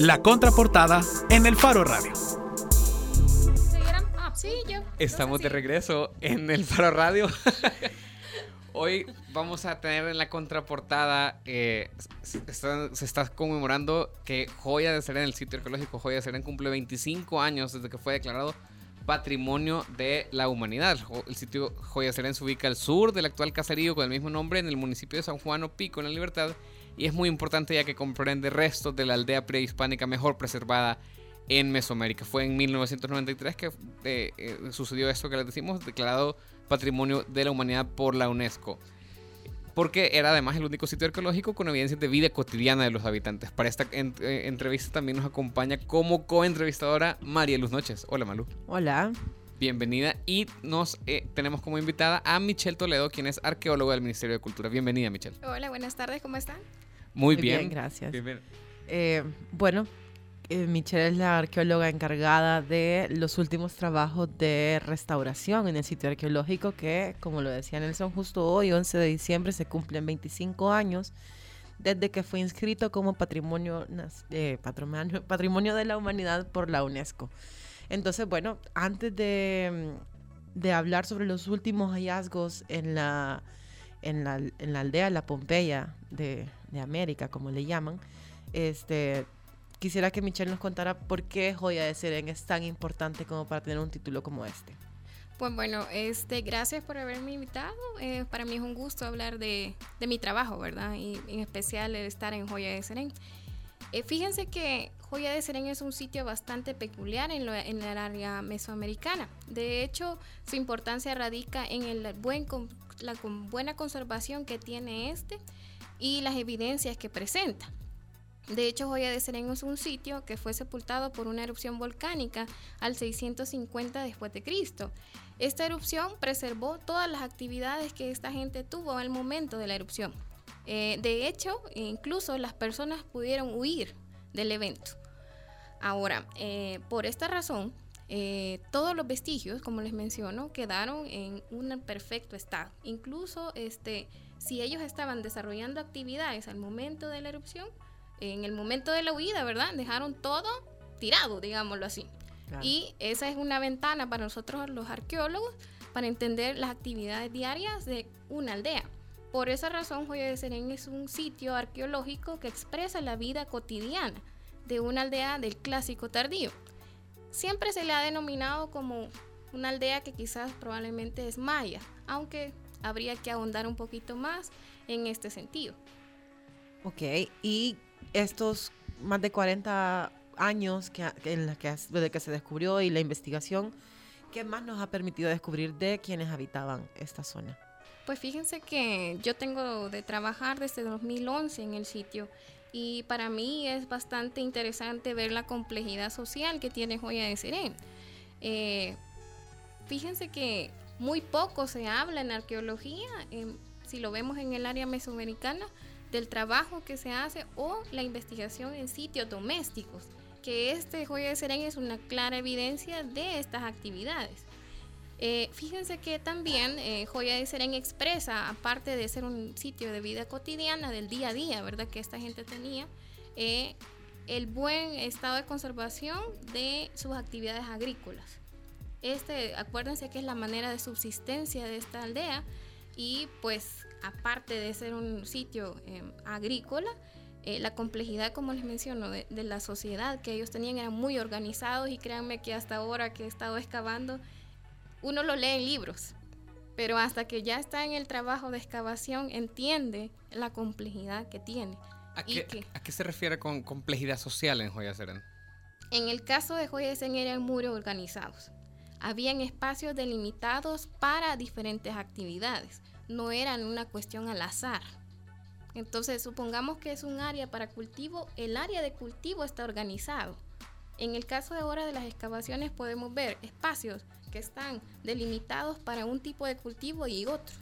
La contraportada en el Faro Radio. Ah, sí, yo. Estamos de regreso en el Faro Radio. Hoy vamos a tener en la contraportada, eh, se, está, conmemorando que Joya de Serena, el sitio arqueológico Joya de Serena, cumple 25 años desde que fue declarado Patrimonio de la Humanidad. El sitio Joya de Serena se ubica al sur del actual caserío con el mismo nombre en el municipio de San Juan Opico, en la Libertad, y es muy importante ya que comprende restos de la aldea prehispánica mejor preservada en Mesoamérica. Fue en 1993 que eh, eh, sucedió esto que les decimos, declarado Patrimonio de la Humanidad por la UNESCO. Porque era además el único sitio arqueológico con evidencias de vida cotidiana de los habitantes. Para esta eh, entrevista también nos acompaña como coentrevistadora María Luz Noches. Hola Malu. Hola. Bienvenida y nos eh, tenemos como invitada a Michelle Toledo, quien es arqueóloga del Ministerio de Cultura. Bienvenida, Michelle. Hola, buenas tardes, ¿cómo están? Muy, bien. gracias. Eh, bueno, eh, Michelle es la arqueóloga encargada de los últimos trabajos de restauración en el sitio arqueológico que, como lo decía Nelson, justo hoy, 11 de diciembre, se cumplen 25 años desde que fue inscrito como patrimonio, eh, patrimonio, patrimonio de la humanidad por la UNESCO. Entonces, bueno, antes de, de hablar sobre los últimos hallazgos en la, en la, en la aldea La Pompeya de, de América, como le llaman, este, quisiera que Michelle nos contara por qué Joya de Seren es tan importante como para tener un título como este. Pues bueno, este, gracias por haberme invitado. Eh, para mí es un gusto hablar de, de, mi trabajo, ¿verdad? Y en especial estar en Joya de Serén. Eh, fíjense que Joya de Serén es un sitio bastante peculiar en, en el área mesoamericana. De hecho, su importancia radica en el buen, la buena conservación que tiene este y las evidencias que presenta. De hecho, Joya de Serén es un sitio que fue sepultado por una erupción volcánica al 650 después de Cristo. Esta erupción preservó todas las actividades que esta gente tuvo al momento de la erupción. Eh, de hecho, incluso las personas pudieron huir del evento. Ahora, eh, por esta razón, eh, todos los vestigios, como les menciono, quedaron en un perfecto estado. Incluso este, si ellos estaban desarrollando actividades al momento de la erupción, en el momento de la huida, ¿verdad? Dejaron todo tirado, digámoslo así. Y esa es una ventana para nosotros los arqueólogos para entender las actividades diarias de una aldea. Por esa razón, Joya de Serén es un sitio arqueológico que expresa la vida cotidiana de una aldea del clásico tardío. Siempre se le ha denominado como una aldea que quizás probablemente es maya, aunque habría que ahondar un poquito más en este sentido. Ok, y estos más de 40 años que, en que, desde que se descubrió y la investigación, ¿qué más nos ha permitido descubrir de quienes habitaban esta zona? Pues fíjense que yo tengo de trabajar desde 2011 en el sitio y para mí es bastante interesante ver la complejidad social que tiene Joya de Serén. Eh, fíjense que muy poco se habla en arqueología, si lo vemos en el área mesoamericana, del trabajo que se hace o la investigación en sitios domésticos, que este Joya de Serén es una clara evidencia de estas actividades. Eh, fíjense que también eh, Joya de Serén expresa, aparte de ser un sitio de vida cotidiana, del día a día, ¿verdad? Que esta gente tenía, eh, el buen estado de conservación de sus actividades agrícolas. Este, acuérdense que es la manera de subsistencia de esta aldea y pues aparte de ser un sitio em, agrícola, eh, la complejidad, como les menciono, de, la sociedad que ellos tenían eran muy organizados y créanme que hasta ahora que he estado excavando, uno lo lee en libros, pero hasta que ya está en el trabajo de excavación entiende la complejidad que tiene. ¿A, qué, ¿a qué se refiere con complejidad social en Joya Serén? En el caso de Joya Serén eran muy organizados. Habían espacios delimitados para diferentes actividades no eran una cuestión al azar. Entonces, supongamos que es un área para cultivo, el área de cultivo está organizado. En el caso de ahora de las excavaciones podemos ver espacios que están delimitados para un tipo de cultivo y otro.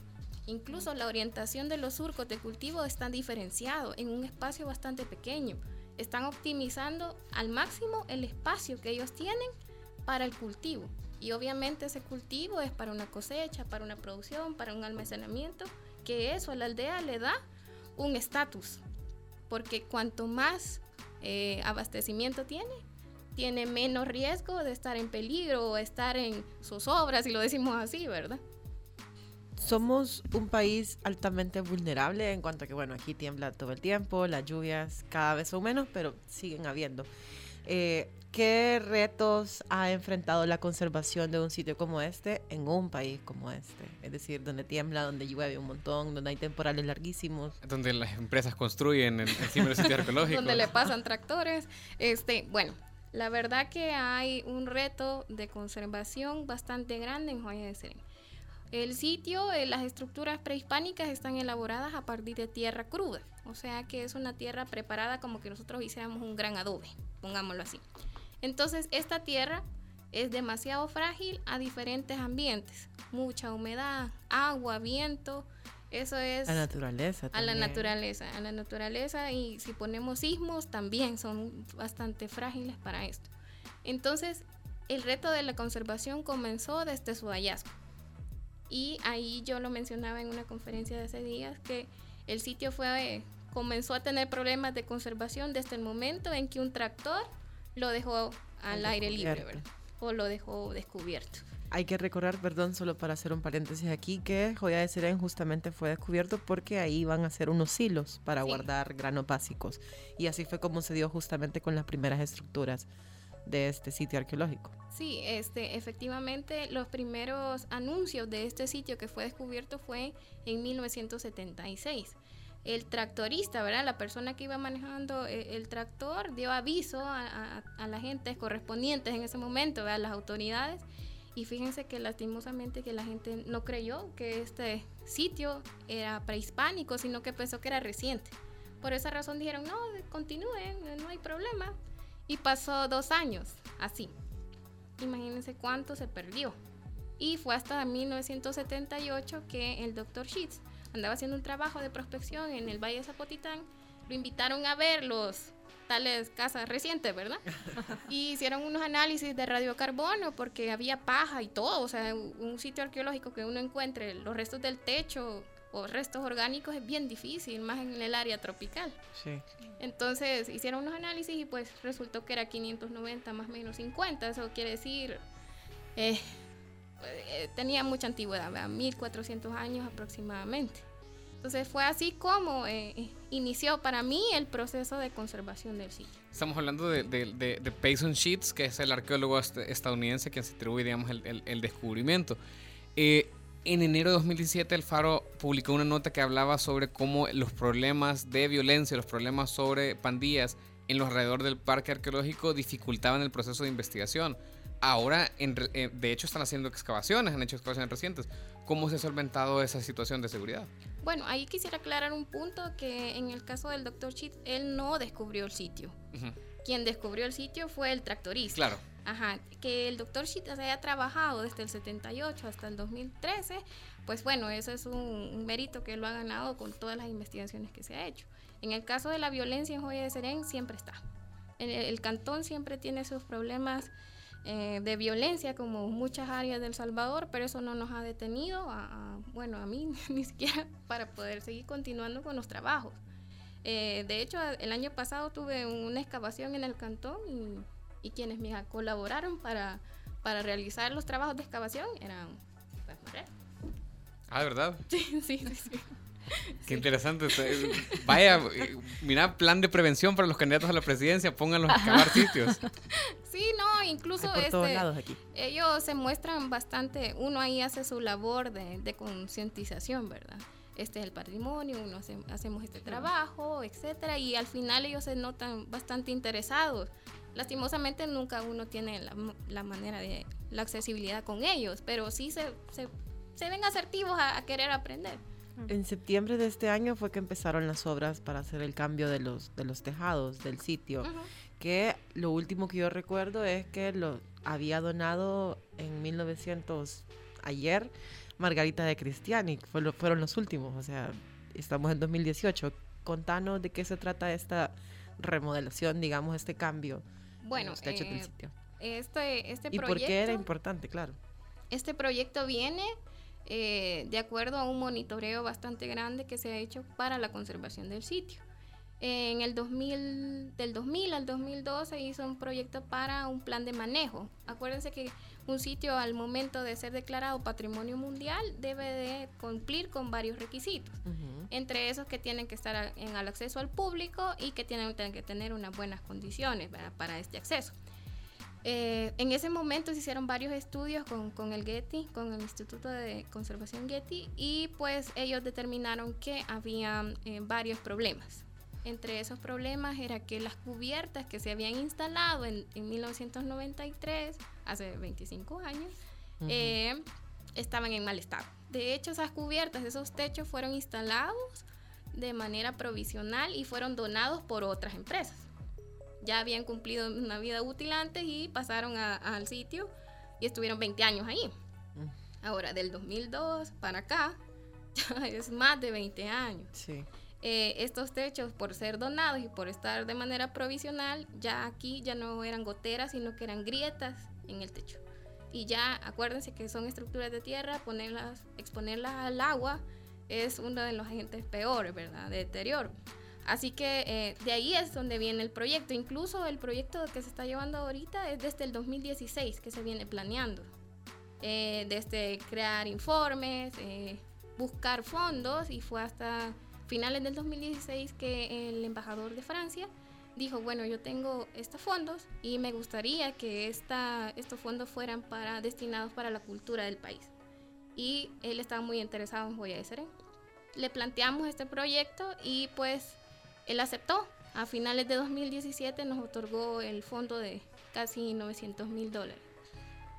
Incluso la orientación de los surcos de cultivo están diferenciados en un espacio bastante pequeño. Están optimizando al máximo el espacio que ellos tienen para el cultivo. Y obviamente ese cultivo es para una cosecha, para una producción, para un almacenamiento, que eso a la aldea le da un estatus. Porque cuanto más eh, abastecimiento tiene, tiene menos riesgo de estar en peligro o estar en zozobra, si lo decimos así, ¿verdad? Somos un país altamente vulnerable en cuanto a que, bueno, aquí tiembla todo el tiempo, las lluvias cada vez son menos, pero siguen habiendo. Eh, ¿Qué retos ha enfrentado la conservación de un sitio como este en un país como este? Es decir, donde tiembla, donde llueve un montón, donde hay temporales larguísimos. Donde las empresas construyen en, encima de sitios arqueológicos. donde le pasan tractores. Este, bueno, la verdad que hay un reto de conservación bastante grande en Joya de Serén. El sitio, eh, las estructuras prehispánicas están elaboradas a partir de tierra cruda, o sea que es una tierra preparada como que nosotros hiciéramos un gran adobe, pongámoslo así. Entonces, esta tierra es demasiado frágil a diferentes ambientes, mucha humedad, agua, viento, eso es... La naturaleza. A la naturaleza, a la naturaleza y si ponemos sismos también son bastante frágiles para esto. Entonces, el reto de la conservación comenzó desde su hallazgo. Y ahí yo lo mencionaba en una conferencia de hace días que el sitio fue comenzó a tener problemas de conservación desde el momento en que un tractor lo dejó al aire libre, ¿verdad? O lo dejó descubierto. Hay que recordar, perdón, solo para hacer un paréntesis aquí, que Joya de Serén justamente fue descubierto porque ahí van a ser unos hilos para guardar granos básicos. Y así fue como se dio justamente con las primeras estructuras de este sitio arqueológico. Sí, este, efectivamente los primeros anuncios de este sitio que fue descubierto fue en 1976. El tractorista, ¿verdad? La persona que iba manejando eh, el, tractor dio aviso a, a, la gente correspondientes en ese momento, a las autoridades. Y fíjense que lastimosamente que la gente no creyó que este sitio era prehispánico, sino que pensó que era reciente. Por esa razón dijeron, no, continúen, no hay problema. Y pasó dos años así. Imagínense cuánto se perdió. Y fue hasta 1978 que el doctor Sheets andaba haciendo un trabajo de prospección en el Valle de Zapotitán. Lo invitaron a ver los tales casas recientes, ¿verdad? y hicieron unos análisis de radiocarbono porque había paja y todo. O sea, un sitio arqueológico que uno encuentre los restos del techo o restos orgánicos es bien difícil, más en el área tropical. Sí. Entonces hicieron unos análisis y pues resultó que era 590 más o menos 50, eso quiere decir, eh, eh, tenía mucha antigüedad, 1400 años aproximadamente. Entonces fue así como eh, inició para mí el proceso de conservación del sitio. Estamos hablando de, de, Payson Sheets, que es el arqueólogo estadounidense que se atribuye digamos, el, el, el descubrimiento. Eh, en enero de 2017 el Faro publicó una nota que hablaba sobre cómo los problemas de violencia, los problemas sobre pandillas en los alrededor del parque arqueológico dificultaban el proceso de investigación. Ahora, eh, de hecho, están haciendo excavaciones, han hecho excavaciones recientes. ¿Cómo se ha solventado esa situación de seguridad? Bueno, ahí quisiera aclarar un punto que en el caso del doctor Chit, él no descubrió el sitio. Quien descubrió el sitio fue el tractorista. Claro. Ajá, que el doctor Sheet haya trabajado desde el 78 hasta el 2013, pues bueno, eso es un, mérito que lo ha ganado con todas las investigaciones que se ha hecho. En el caso de la violencia en Joya de Serén, siempre está. El, cantón siempre tiene sus problemas eh, de violencia, como muchas áreas del Salvador, pero eso no nos ha detenido, a, bueno, a mí ni siquiera para poder seguir continuando con los trabajos. Eh, de hecho, el año pasado tuve una excavación en el cantón y y quienes me colaboraron para, para realizar los trabajos de excavación eran pues, Ah, ¿de verdad? Sí, sí, sí. Qué interesante. Vaya, mira, plan de prevención para los candidatos a la presidencia, pónganlos a excavar sitios. Sí, no, incluso este, ellos se muestran bastante, uno ahí hace su labor de, de concientización, ¿verdad? Este es el patrimonio, uno hacemos este trabajo, etcétera, y al final ellos se notan bastante interesados lastimosamente nunca uno tiene la, manera de la accesibilidad con ellos, pero sí se, se, ven asertivos a, querer aprender. En septiembre de este año fue que empezaron las obras para hacer el cambio de los, de los tejados del sitio, que lo último que yo recuerdo es que lo había donado en 1900, ayer, Margarita de Cristiani, fue fueron los últimos, o sea, estamos en 2018. Contanos de qué se trata esta remodelación, digamos, este cambio. Bueno, eh, este, este ¿Y por qué era importante, claro? Este proyecto viene eh, de acuerdo a un monitoreo bastante grande que se ha hecho para la conservación del sitio. En el 2000, del 2000 al 2012 hizo un proyecto para un plan de manejo. Acuérdense que un sitio al momento de ser declarado patrimonio mundial debe de cumplir con varios requisitos. Entre esos que tienen que estar en el acceso al público y que tienen, que tener unas buenas condiciones para este acceso. Eh, en ese momento se hicieron varios estudios con, con, el Getty, con el Instituto de Conservación Getty, y pues ellos determinaron que había eh, varios problemas. Entre esos problemas era que las cubiertas que se habían instalado en, en 1993, hace 25 años, eh, estaban en mal estado. De hecho, esas cubiertas, esos techos fueron instalados de manera provisional y fueron donados por otras empresas ya habían cumplido una vida útil antes y pasaron al sitio y estuvieron 20 años ahí. Mm. Ahora, del 2002 para acá, ya es más de 20 años. Sí. Eh, estos techos, por ser donados y por estar de manera provisional, ya aquí ya no eran goteras, sino que eran grietas en el techo. Y ya acuérdense que son estructuras de tierra, ponerlas, exponerlas al agua es uno de los agentes peores, ¿verdad? De deterioro. Así que eh, de ahí es donde viene el proyecto. Incluso el proyecto que se está llevando ahorita es desde el 2016 que se viene planeando. Eh, desde crear informes, eh, buscar fondos y fue hasta finales del 2016 que el embajador de Francia dijo, bueno, yo tengo estos fondos y me gustaría que esta, estos fondos fueran para, destinados para la cultura del país. Y él estaba muy interesado en Joya de Serén. Le planteamos este proyecto y pues él aceptó. A finales de 2017 nos otorgó el fondo de casi 900 mil dólares.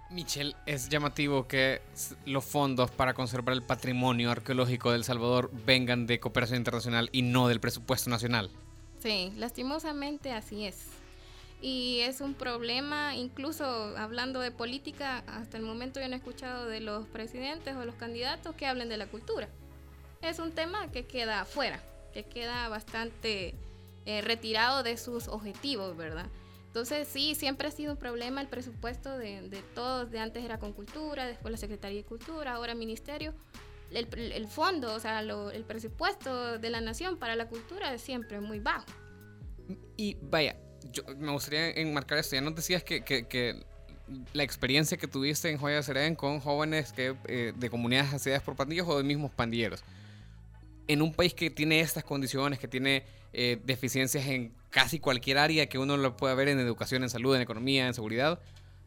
Michelle, es llamativo que los fondos para conservar el patrimonio arqueológico de El Salvador vengan de cooperación internacional y no del presupuesto nacional. Sí, lastimosamente así es. Y es un problema, incluso hablando de política, hasta el momento yo no he escuchado de los presidentes o los candidatos que hablen de la cultura. Es un tema que queda afuera que queda bastante eh, retirado de sus objetivos, ¿verdad? Entonces sí, siempre ha sido un problema el presupuesto de, todos, de antes era con cultura, después la Secretaría de Cultura, ahora Ministerio. El, fondo, o sea, el presupuesto de la nación para la cultura es siempre muy bajo. Y vaya, yo me gustaría enmarcar esto, ya nos decías que, que, la experiencia que tuviste en Joya Serén con jóvenes que, eh, de comunidades asediadas por pandillas o de mismos pandilleros en un país que tiene estas condiciones, que tiene eh, deficiencias en casi cualquier área que uno lo pueda ver en educación, en salud, en economía, en seguridad,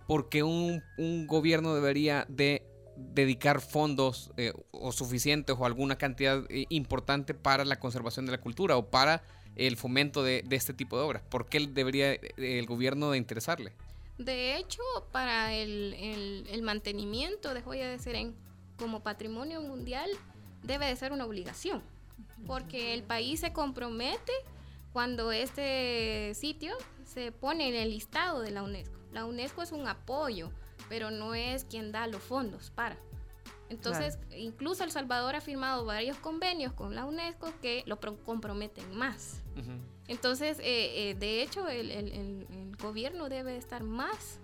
¿por qué un, gobierno debería de dedicar fondos eh, o suficientes o alguna cantidad eh, importante para la conservación de la cultura o para el fomento de, este tipo de obras? ¿Por qué debería el gobierno de interesarle? De hecho, para el, el mantenimiento de Joya de como patrimonio mundial, debe de ser una obligación, porque el país se compromete cuando este sitio se pone en el listado de la UNESCO. La UNESCO es un apoyo, pero no es quien da los fondos para. Entonces, incluso El Salvador ha firmado varios convenios con la UNESCO que lo comprometen más. Entonces, eh, eh, de hecho, el, gobierno debe estar más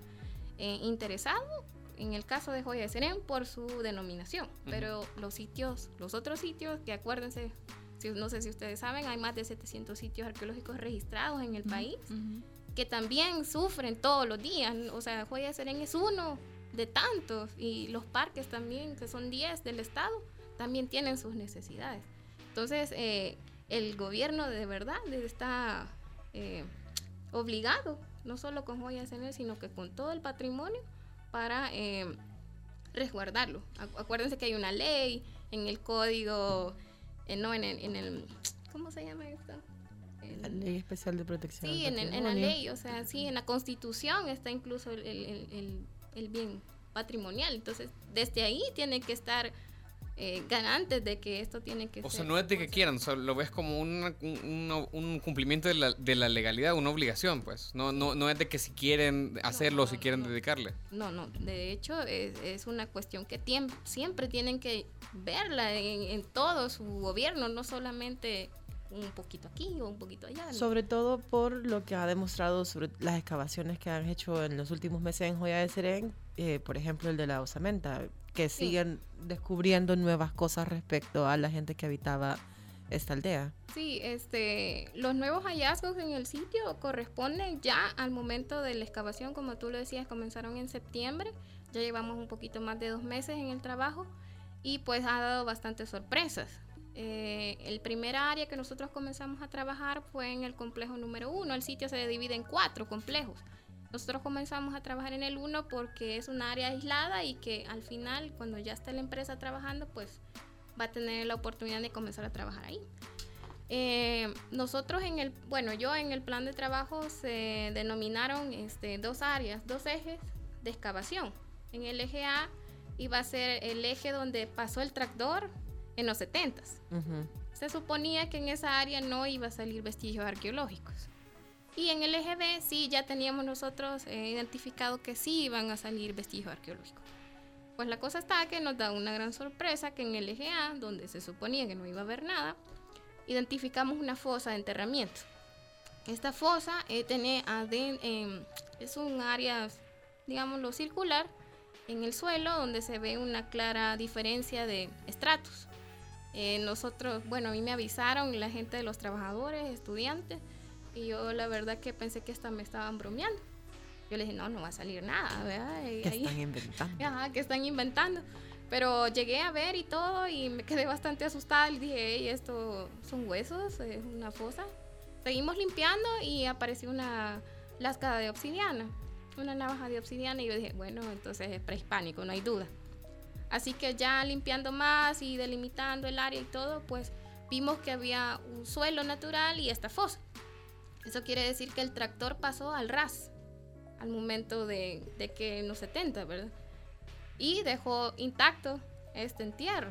eh, interesado en el caso de Joya de Serén por su denominación, pero los sitios, los otros sitios, que acuérdense, si, no sé si ustedes saben, hay más de 700 sitios arqueológicos registrados en el país, que también sufren todos los días, o sea, Joya de Serén es uno de tantos, y los parques también, que son 10 del estado, también tienen sus necesidades. Entonces, eh, el gobierno de verdad está eh, obligado, no solo con Joya de Serén, sino que con todo el patrimonio, para eh, resguardarlo. Acuérdense que hay una ley en el código, eh, no en el, en el, ¿cómo se llama esto? la ley especial de protección. Sí, en, en, la ley, o sea, sí, en la constitución está incluso el, el, el bien patrimonial. Entonces, desde ahí tiene que estar eh, ganantes de que esto tiene que o ser. sea, no es de que quieran, lo ves como un, un, cumplimiento de la, de la, legalidad, una obligación, pues. No, no, no es de que si quieren hacerlo, si quieren dedicarle. No, no, de hecho es, es una cuestión que siempre tienen que verla en, en todo su gobierno, no solamente un poquito aquí o un poquito allá. Sobre todo por lo que ha demostrado sobre las excavaciones que han hecho en los últimos meses en Joya de Serén, eh, por ejemplo el de la osamenta, que siguen descubriendo nuevas cosas respecto a la gente que habitaba esta aldea. Sí, este, los nuevos hallazgos en el sitio corresponden ya al momento de la excavación, como tú lo decías, comenzaron en septiembre, ya llevamos un poquito más de dos meses en el trabajo y pues ha dado bastantes sorpresas. Eh, el primer área que nosotros comenzamos a trabajar fue en el complejo número uno. El sitio se divide en cuatro complejos. Nosotros comenzamos a trabajar en el uno porque es un área aislada y que al final, cuando ya esté la empresa trabajando, pues va a tener la oportunidad de comenzar a trabajar ahí. Eh, nosotros en el, bueno, yo en el plan de trabajo se denominaron este, dos áreas, dos ejes de excavación. En el eje A iba a ser el eje donde pasó el tractor en los 70 Se suponía que en esa área no iba a salir vestigios arqueológicos. Y en el eje B sí ya teníamos nosotros eh, identificado que sí iban a salir vestigios arqueológicos. Pues la cosa está que nos da una gran sorpresa que en el eje A, donde se suponía que no iba a haber nada, identificamos una fosa de enterramiento. Esta fosa eh, tiene em, es un área, digámoslo, circular en el suelo donde se ve una clara diferencia de estratos. Eh, nosotros, bueno, a mí me avisaron la gente de los trabajadores, estudiantes, y yo la verdad que pensé que hasta me estaban bromeando. Yo le dije, no, no va a salir nada, ¿verdad? ¿Qué están inventando? Ajá, que están inventando. Pero llegué a ver y todo y me quedé bastante asustada y dije, hey, esto son huesos, es una fosa. Seguimos limpiando y apareció una lasca de obsidiana, una navaja de obsidiana y yo dije, bueno, entonces es prehispánico, no hay duda. Así que ya limpiando más y delimitando el área y todo, pues vimos que había un suelo natural y esta fosa. Eso quiere decir que el tractor pasó al ras al momento de, de que en los 70, ¿verdad? y dejó intacto este entierro.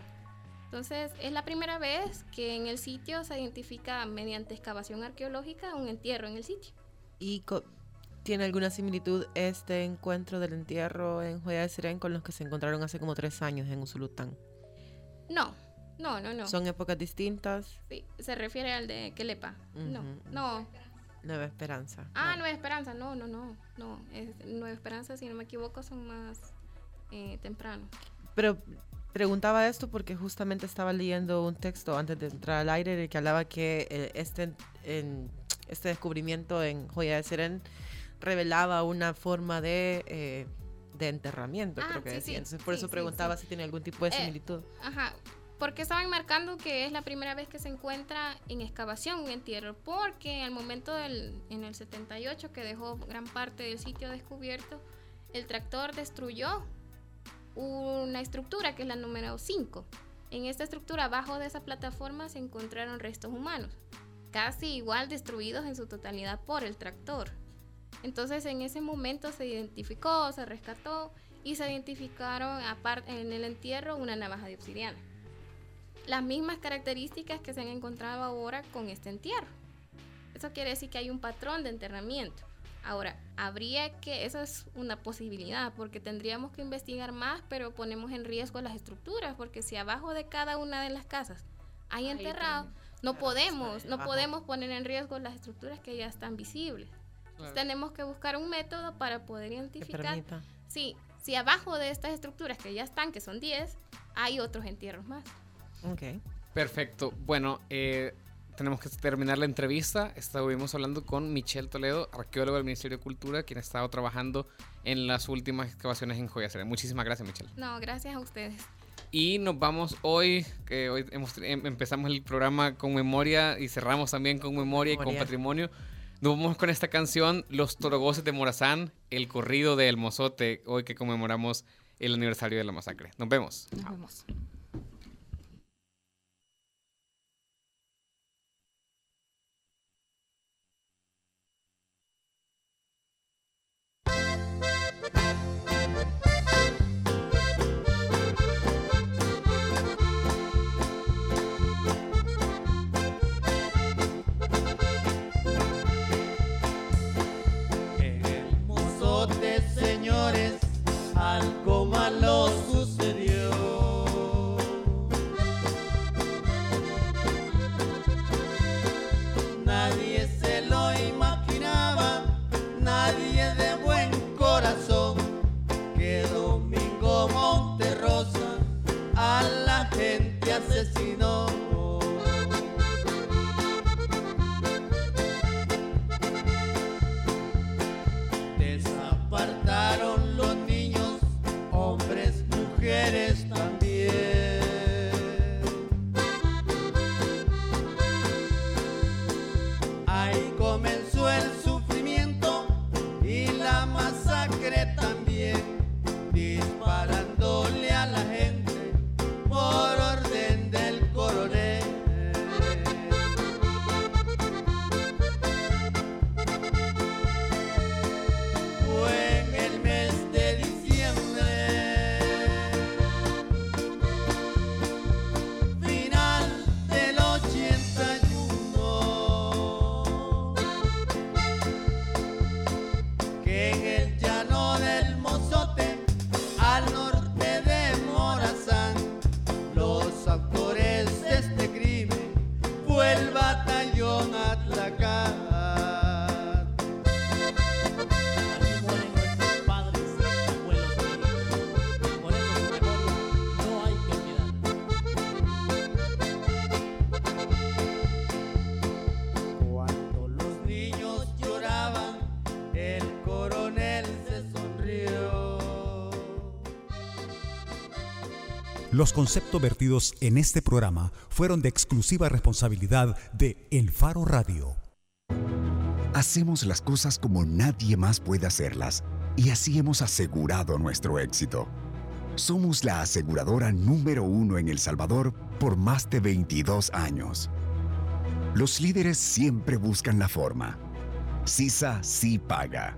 Entonces es la primera vez que en el sitio se identifica mediante excavación arqueológica un entierro en el sitio. ¿Y tiene alguna similitud este encuentro del entierro en Joya de Serén con los que se encontraron hace como tres años en Usulután? No, no, no, no. ¿Son épocas distintas? Sí, se refiere al de Kelepa. No, no. Nueva Esperanza. Ah, Nueva Esperanza, no, no, no, no. Es Nueva Esperanza, si no me equivoco, son más eh, temprano. Pero preguntaba esto porque justamente estaba leyendo un texto antes de entrar al aire de que hablaba que eh, este, en, este descubrimiento en Joya de Serén revelaba una forma de, eh, de enterramiento, ah, creo que decía. Entonces, por eso preguntaba si tiene algún tipo de similitud. ajá, porque estaban marcando que es la primera vez que se encuentra en excavación un entierro, porque al momento del, en el 78 que dejó gran parte del sitio descubierto, el tractor destruyó una estructura que es la número 5. En esta estructura, abajo de esa plataforma, se encontraron restos humanos, casi igual destruidos en su totalidad por el tractor. Entonces, en ese momento se identificó, se rescató y se identificaron en el entierro una navaja de obsidiana. Las mismas características que se han encontrado ahora con este entierro. Eso quiere decir que hay un patrón de enterramiento. Ahora, habría que, eso es una posibilidad, porque tendríamos que investigar más, pero ponemos en riesgo las estructuras, porque si abajo de cada una de las casas hay enterrado, no podemos, no podemos poner en riesgo las estructuras que ya están visibles. tenemos que buscar un método para poder identificar si, si abajo de estas estructuras que ya están, que son 10, hay otros entierros más. Ok. Perfecto. Bueno, eh, tenemos que terminar la entrevista. Estuvimos hablando con Michelle Toledo, arqueólogo del Ministerio de Cultura, quien ha estado trabajando en las últimas excavaciones en Joya Muchísimas gracias, Michelle. No, gracias a ustedes. Y nos vamos hoy, que hoy em, empezamos el programa con memoria y cerramos también con memoria, y con patrimonio. Nos vamos con esta canción, Los Torogoces de Morazán, el corrido de El Mozote, hoy que conmemoramos el aniversario de la masacre. Nos vemos. Nos vemos. Los conceptos vertidos en este programa fueron de exclusiva responsabilidad de El Faro Radio. Hacemos las cosas como nadie más puede hacerlas y así hemos asegurado nuestro éxito. Somos la aseguradora número uno en El Salvador por más de 22 años. Los líderes siempre buscan la forma. CISA sí paga.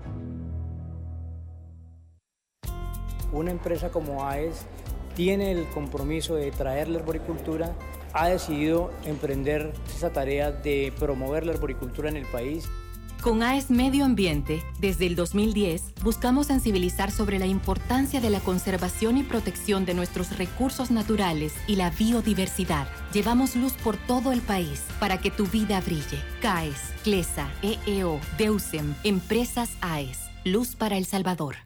Una empresa como AES tiene el compromiso de traer la arboricultura, ha decidido emprender esa tarea de promover la arboricultura en el país. Con AES Medio Ambiente, desde el 2010, buscamos sensibilizar sobre la importancia de la conservación y protección de nuestros recursos naturales y la biodiversidad. Llevamos luz por todo el país para que tu vida brille. CAES, CLESA, EEO, DEUSEM, Empresas AES. Luz para El Salvador.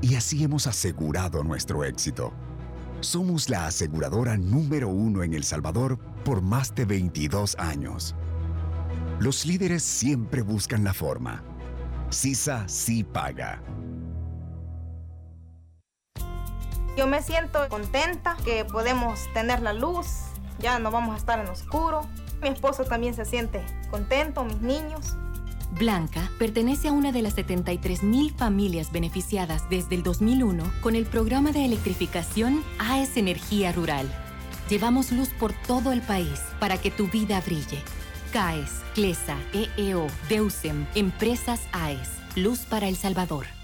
y así hemos asegurado nuestro éxito. Somos la aseguradora número uno en El Salvador por más de 22 años. Los líderes siempre buscan la forma. CISA sí paga. Yo me siento contenta que podemos tener la luz, ya no vamos a estar en oscuro. Mi esposo también se siente contento, mis niños. Blanca pertenece a una de las 73.000 familias beneficiadas desde el 2001 con el programa de electrificación AES Energía Rural. Llevamos luz por todo el país para que tu vida brille. CAES, CLESA, EEO, DEUSEM, Empresas AES. Luz para El Salvador.